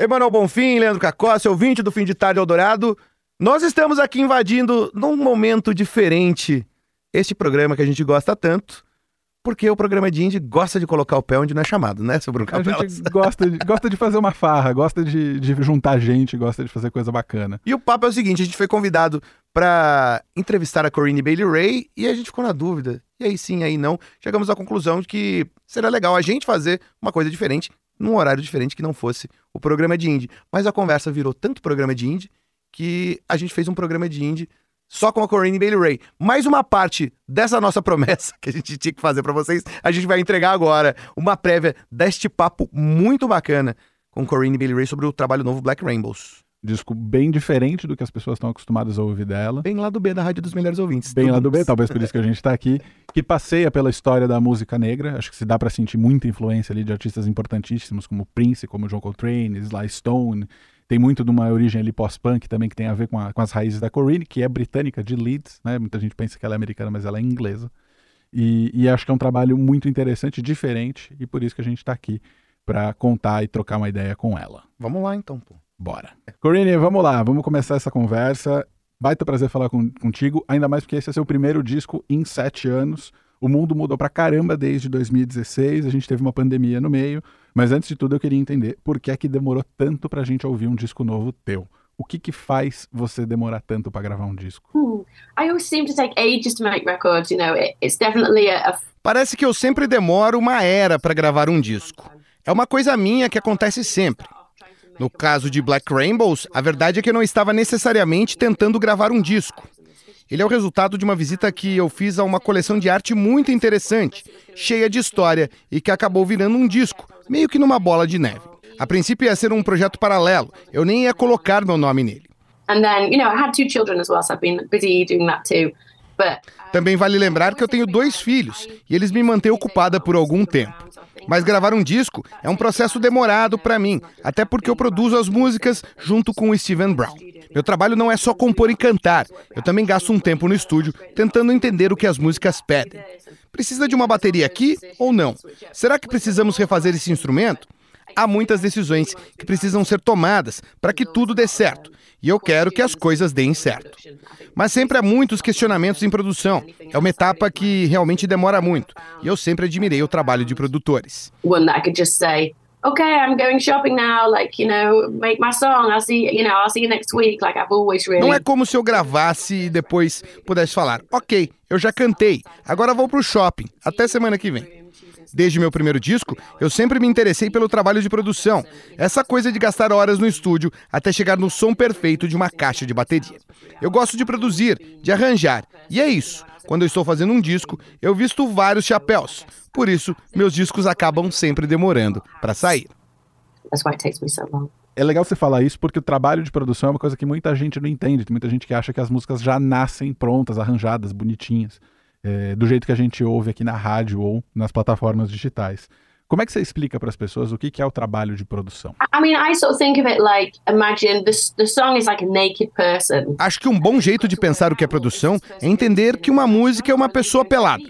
Emanuel Bonfim, Leandro Cacossi, ouvinte do Fim de Tarde Eldorado. Nós estamos aqui invadindo num momento diferente este programa que a gente gosta tanto, porque o programa de indie gosta de colocar o pé onde não é chamado, né, seu Bruno A Capelas? gente gosta de, gosta de fazer uma farra, gosta de, de juntar gente, gosta de fazer coisa bacana. E o papo é o seguinte, a gente foi convidado para entrevistar a Corinne Bailey Ray e a gente ficou na dúvida. E aí sim, aí não. Chegamos à conclusão de que seria legal a gente fazer uma coisa diferente, num horário diferente que não fosse o programa de indie. Mas a conversa virou tanto programa de indie que a gente fez um programa de indie só com a Corinne Bailey Ray. Mais uma parte dessa nossa promessa que a gente tinha que fazer para vocês, a gente vai entregar agora uma prévia deste papo muito bacana com Corinne Bailey Ray sobre o trabalho novo Black Rainbows. Disco bem diferente do que as pessoas estão acostumadas a ouvir dela. Bem lá do B da Rádio dos Melhores Ouvintes. Bem lá do B, talvez por isso que a gente tá aqui, que passeia pela história da música negra. Acho que se dá pra sentir muita influência ali de artistas importantíssimos como Prince, como John Coltrane, Sly Stone. Tem muito de uma origem ali pós-punk também que tem a ver com, a- com as raízes da Corinne, que é britânica de Leeds, né? Muita gente pensa que ela é americana, mas ela é inglesa. E, e acho que é um trabalho muito interessante, diferente, e por isso que a gente tá aqui pra contar e trocar uma ideia com ela. Vamos lá então, pô. Bora. Corinne, vamos lá, vamos começar essa conversa. Baita prazer falar com- contigo, ainda mais porque esse é seu primeiro disco em sete anos. O mundo mudou pra caramba desde 2016, a gente teve uma pandemia no meio, mas antes de tudo eu queria entender por que é que demorou tanto pra gente ouvir um disco novo teu. O que que faz você demorar tanto pra gravar um disco? Hmm. I always seem to take ages to make records. You know, it, it's definitely a, a Parece que eu sempre demoro uma era para gravar um disco. É uma coisa minha que acontece sempre. No caso de Black Rainbows, a verdade é que eu não estava necessariamente tentando gravar um disco. Ele é o resultado de uma visita que eu fiz a uma coleção de arte muito interessante, cheia de história e que acabou virando um disco, meio que numa bola de neve. A princípio ia ser um projeto paralelo, eu nem ia colocar meu nome nele. Também vale lembrar que eu tenho dois filhos e eles me mantêm ocupada por algum tempo. Mas gravar um disco é um processo demorado para mim, até porque eu produzo as músicas junto com o Steven Brown. Meu trabalho não é só compor e cantar, eu também gasto um tempo no estúdio tentando entender o que as músicas pedem. Precisa de uma bateria aqui ou não? Será que precisamos refazer esse instrumento? Há muitas decisões que precisam ser tomadas para que tudo dê certo, e eu quero que as coisas deem certo. Mas sempre há muitos questionamentos em produção. É uma etapa que realmente demora muito, e eu sempre admirei o trabalho de produtores. one that I could just say, okay, I'm going shopping now. Like, you know, make my song. I'll see, you know, I'll see you next week. Like I've always really. Não é como se eu gravasse e depois pudesse falar: ok, eu já cantei, agora vou pro shopping, até semana que vem. Desde meu primeiro disco, eu sempre me interessei pelo trabalho de produção, essa coisa de gastar horas no estúdio até chegar no som perfeito de uma caixa de bateria. Eu gosto de produzir, de arranjar, e é isso. Quando eu estou fazendo um disco, eu visto vários chapéus. Por isso, meus discos acabam sempre demorando para sair. That's why it takes me so long. É legal você falar isso porque o trabalho de produção é uma coisa que muita gente não entende. Tem muita gente que acha que as músicas já nascem prontas, arranjadas, bonitinhas, é, do jeito que a gente ouve aqui na rádio ou nas plataformas digitais. Como é que você explica para as pessoas o que que é o trabalho de produção? I- I mean, I sort of think of it like imagine the the song is like a naked person. Acho que um bom jeito de pensar o que é produção é entender que uma música é uma pessoa pelada.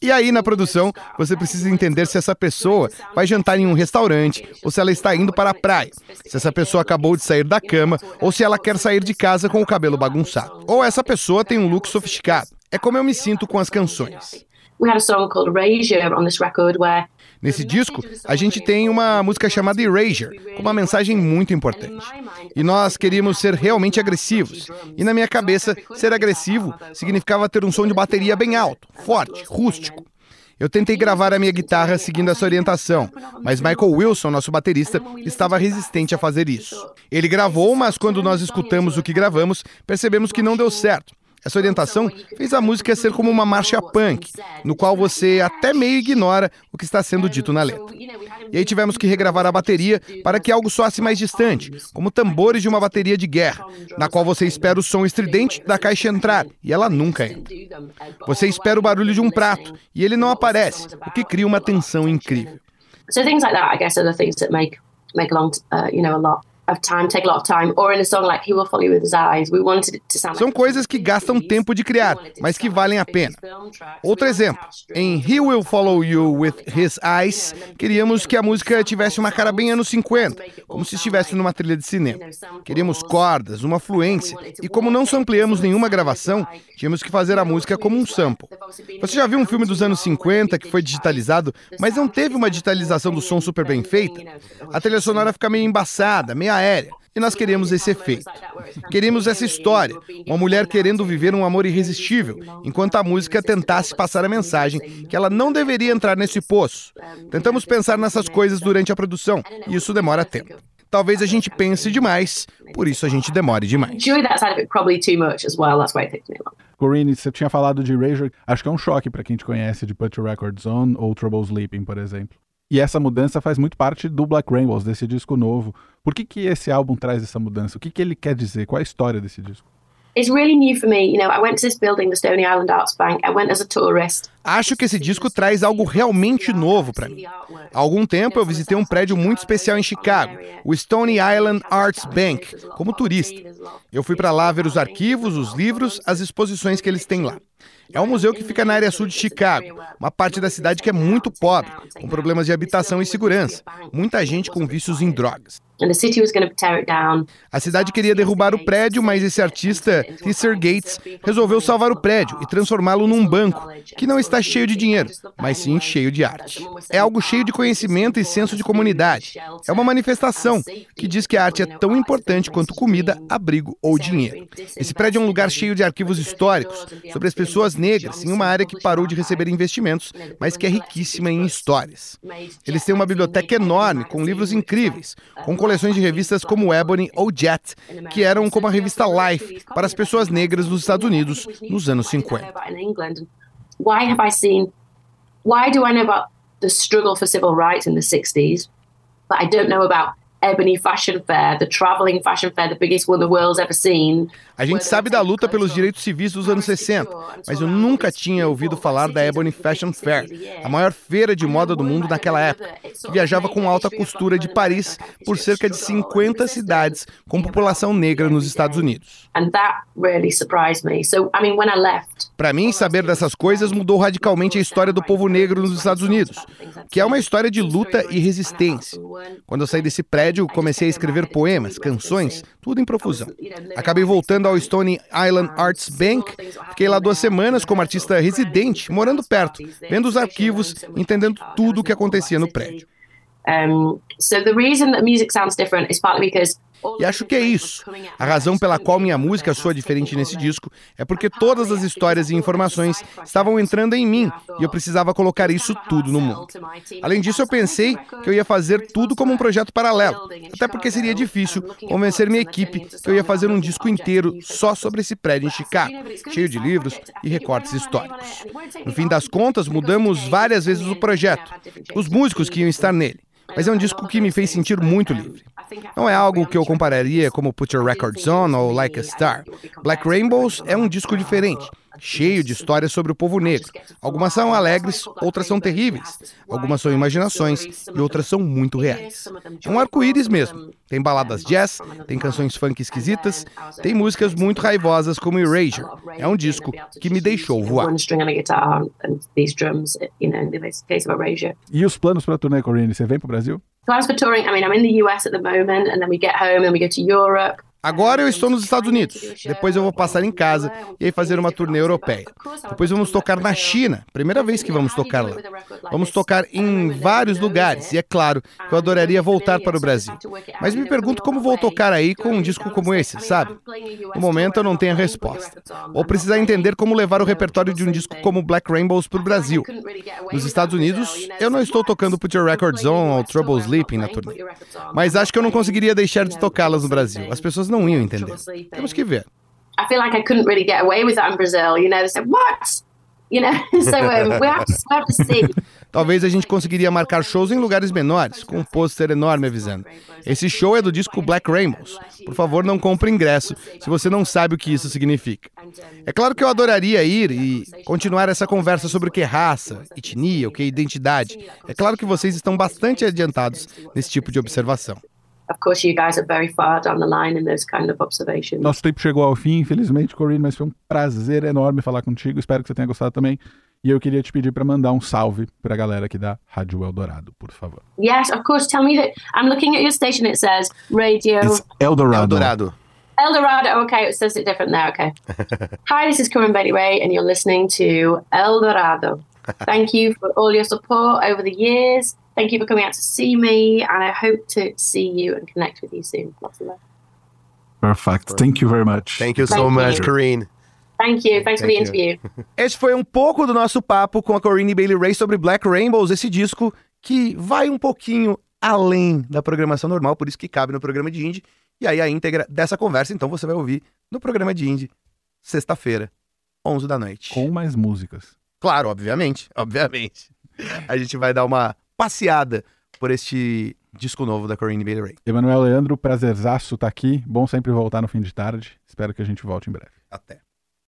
E aí, na produção, você precisa entender se essa pessoa vai jantar em um restaurante ou se ela está indo para a praia. Se essa pessoa acabou de sair da cama ou se ela quer sair de casa com o cabelo bagunçado. Ou essa pessoa tem um look sofisticado. É como eu me sinto com as canções. Nesse disco, a gente tem uma música chamada Erasure, com uma mensagem muito importante. E nós queríamos ser realmente agressivos. E na minha cabeça, ser agressivo significava ter um som de bateria bem alto, forte, rústico. Eu tentei gravar a minha guitarra seguindo essa orientação, mas Michael Wilson, nosso baterista, estava resistente a fazer isso. Ele gravou, mas quando nós escutamos o que gravamos, percebemos que não deu certo. Essa orientação fez a música ser como uma marcha punk, no qual você até meio ignora o que está sendo dito na letra. E aí tivemos que regravar a bateria para que algo soasse mais distante, como tambores de uma bateria de guerra, na qual você espera o som estridente da caixa entrar e ela nunca entra. Você espera o barulho de um prato e ele não aparece, o que cria uma tensão incrível. So things like that, I guess, are the things that make make along, uh, you know, a lot. São coisas que gastam tempo de criar, mas que valem a pena. Outro exemplo, em He Will Follow You With His Eyes, queríamos que a música tivesse uma cara bem anos 50, como se estivesse numa trilha de cinema. Queríamos cordas, uma fluência, e como não sampleamos nenhuma gravação, tínhamos que fazer a música como um sample. Você já viu um filme dos anos 50 que foi digitalizado, mas não teve uma digitalização do som super bem feita? A trilha sonora fica meio embaçada, meio aérea. E nós queríamos esse efeito. Queríamos essa história, uma mulher querendo viver um amor irresistível, enquanto a música tentasse passar a mensagem que ela não deveria entrar nesse poço. Tentamos pensar nessas coisas durante a produção, e isso demora tempo. Talvez a gente pense demais, por isso a gente demore demais. Corinne, você tinha falado de Erasure, acho que é um choque para quem te conhece de Put Your Records On ou Trouble Sleeping, por exemplo. E essa mudança faz muito parte do Black Rainbows, desse disco novo. Por que, que esse álbum traz essa mudança? O que, que ele quer dizer? Qual é a história desse disco? Acho que esse disco traz algo realmente novo para mim. Há algum tempo eu visitei um prédio muito especial em Chicago, o Stony Island Arts Bank, como turista. Eu fui para lá ver os arquivos, os livros, as exposições que eles têm lá. É um museu que fica na área sul de Chicago, uma parte da cidade que é muito pobre, com problemas de habitação e segurança, muita gente com vícios em drogas. A cidade queria derrubar o prédio, mas esse artista, Tisser Gates, resolveu salvar o prédio e transformá-lo num banco, que não está cheio de dinheiro, mas sim cheio de arte. É algo cheio de conhecimento e senso de comunidade. É uma manifestação que diz que a arte é tão importante quanto comida, abrigo ou dinheiro. Esse prédio é um lugar cheio de arquivos históricos sobre as pessoas negras em uma área que parou de receber investimentos, mas que é riquíssima em histórias. Eles têm uma biblioteca enorme com livros incríveis, com coleções de revistas como Ebony ou Jet, que eram como a revista Life para as pessoas negras nos Estados Unidos nos anos 50. Why have I seen why do I know about the struggle for civil rights in the 60s but I don't know about Ebony Fashion Fair, the traveling fashion fair, the biggest one the world's ever seen. A gente sabe da luta pelos direitos civis dos anos 60, mas eu nunca tinha ouvido falar da Ebony Fashion Fair, a maior feira de moda do mundo naquela época, viajava com alta costura de Paris por cerca de 50 cidades com população negra nos Estados Unidos. Para mim, saber dessas coisas mudou radicalmente a história do povo negro nos Estados Unidos, que é uma história de luta e resistência. Quando eu saí desse prédio, comecei a escrever poemas, canções, tudo em profusão. Acabei voltando ao Stony Island Arts Bank, fiquei lá duas semanas como artista residente, morando perto, vendo os arquivos, entendendo tudo o que acontecia no prédio. Um, so the reason that music sounds different is partly because e acho que é isso. A razão pela qual minha música soa diferente nesse disco é porque todas as histórias e informações estavam entrando em mim e eu precisava colocar isso tudo no mundo. Além disso, eu pensei que eu ia fazer tudo como um projeto paralelo, até porque seria difícil convencer minha equipe que eu ia fazer um disco inteiro só sobre esse prédio em Chicago, cheio de livros e recortes históricos. No fim das contas, mudamos várias vezes o projeto, os músicos que iam estar nele. Mas é um disco que me fez sentir muito livre. Não é algo que eu compararia como Put Your Records On ou Like a Star. Black Rainbows é um disco diferente cheio de histórias sobre o povo negro. Algumas são alegres, outras são terríveis. Algumas são imaginações e outras são muito reais. É um arco-íris mesmo. Tem baladas jazz, tem canções funk esquisitas, tem músicas muito raivosas como Erasure. É um disco que me deixou voar. E os planos para a turnê, Corinne? Você vem para o Brasil? Plans for touring, I mean, I'm in the US at the moment, and then we get home and we go to Europe. Agora eu estou nos Estados Unidos. Depois eu vou passar em casa e aí fazer uma turnê europeia. Depois vamos tocar na China. Primeira vez que vamos tocar lá. Vamos tocar em vários lugares. E é claro que eu adoraria voltar para o Brasil. Mas me pergunto como vou tocar aí com um disco como esse, sabe? No momento eu não tenho a resposta. Ou precisar entender como levar o repertório de um disco como Black Rainbows para o Brasil. Nos Estados Unidos, eu não estou tocando Put Your Records On ou Trouble Sleeping na turnê. Mas acho que eu não conseguiria deixar de tocá-las no Brasil. As pessoas não iam entender. Temos que ver. I feel like I couldn't really get away with that in Brazil. You know, they said, what? You know, so um, we, have to, we have to see. Talvez a gente conseguiria marcar shows em lugares menores, com um pôster enorme avisando. Esse show é do disco Black Rainbows. Por favor, não compre ingresso se você não sabe o que isso significa. É claro que eu adoraria ir e continuar essa conversa sobre o que é raça, etnia, o que é identidade. É claro que vocês estão bastante adiantados nesse tipo de observação. Of course, you guys are very far down the line in those kind of observations. Nosso tempo chegou ao fim, infelizmente, Corinne, mas foi um prazer enorme falar contigo. Espero que você tenha gostado também. E eu queria te pedir para mandar um salve para a galera aqui da Rádio Eldorado, por favor. Yes, of course. Tell me that I'm looking at your station. It says Radio It's Eldorado. Eldorado. Eldorado. Okay, it says it different there. Okay. Hi, this is Corinne Bailey Ray, and you're listening to Eldorado. Thank you for all your support over the years. Thank you for coming out to see me, and I hope to see you and connect with you soon. Lots of love. Perfect. Thank you very much. Thank you so Thank much, you. Corinne. Thank you. Thanks for Thank the you. interview. Esse foi um pouco do nosso papo com a Corinne Bailey Ray sobre Black Rainbows, esse disco que vai um pouquinho além da programação normal, por isso que cabe no programa de indie. E aí a íntegra dessa conversa, então você vai ouvir no programa de indie, sexta-feira, 11 da noite. Com mais músicas. Claro, obviamente, obviamente. A gente vai dar uma passeada por este disco novo da Corinne Bailey Ray. Emanuel Leandro, prazerzaço tá aqui. Bom sempre voltar no fim de tarde. Espero que a gente volte em breve. Até.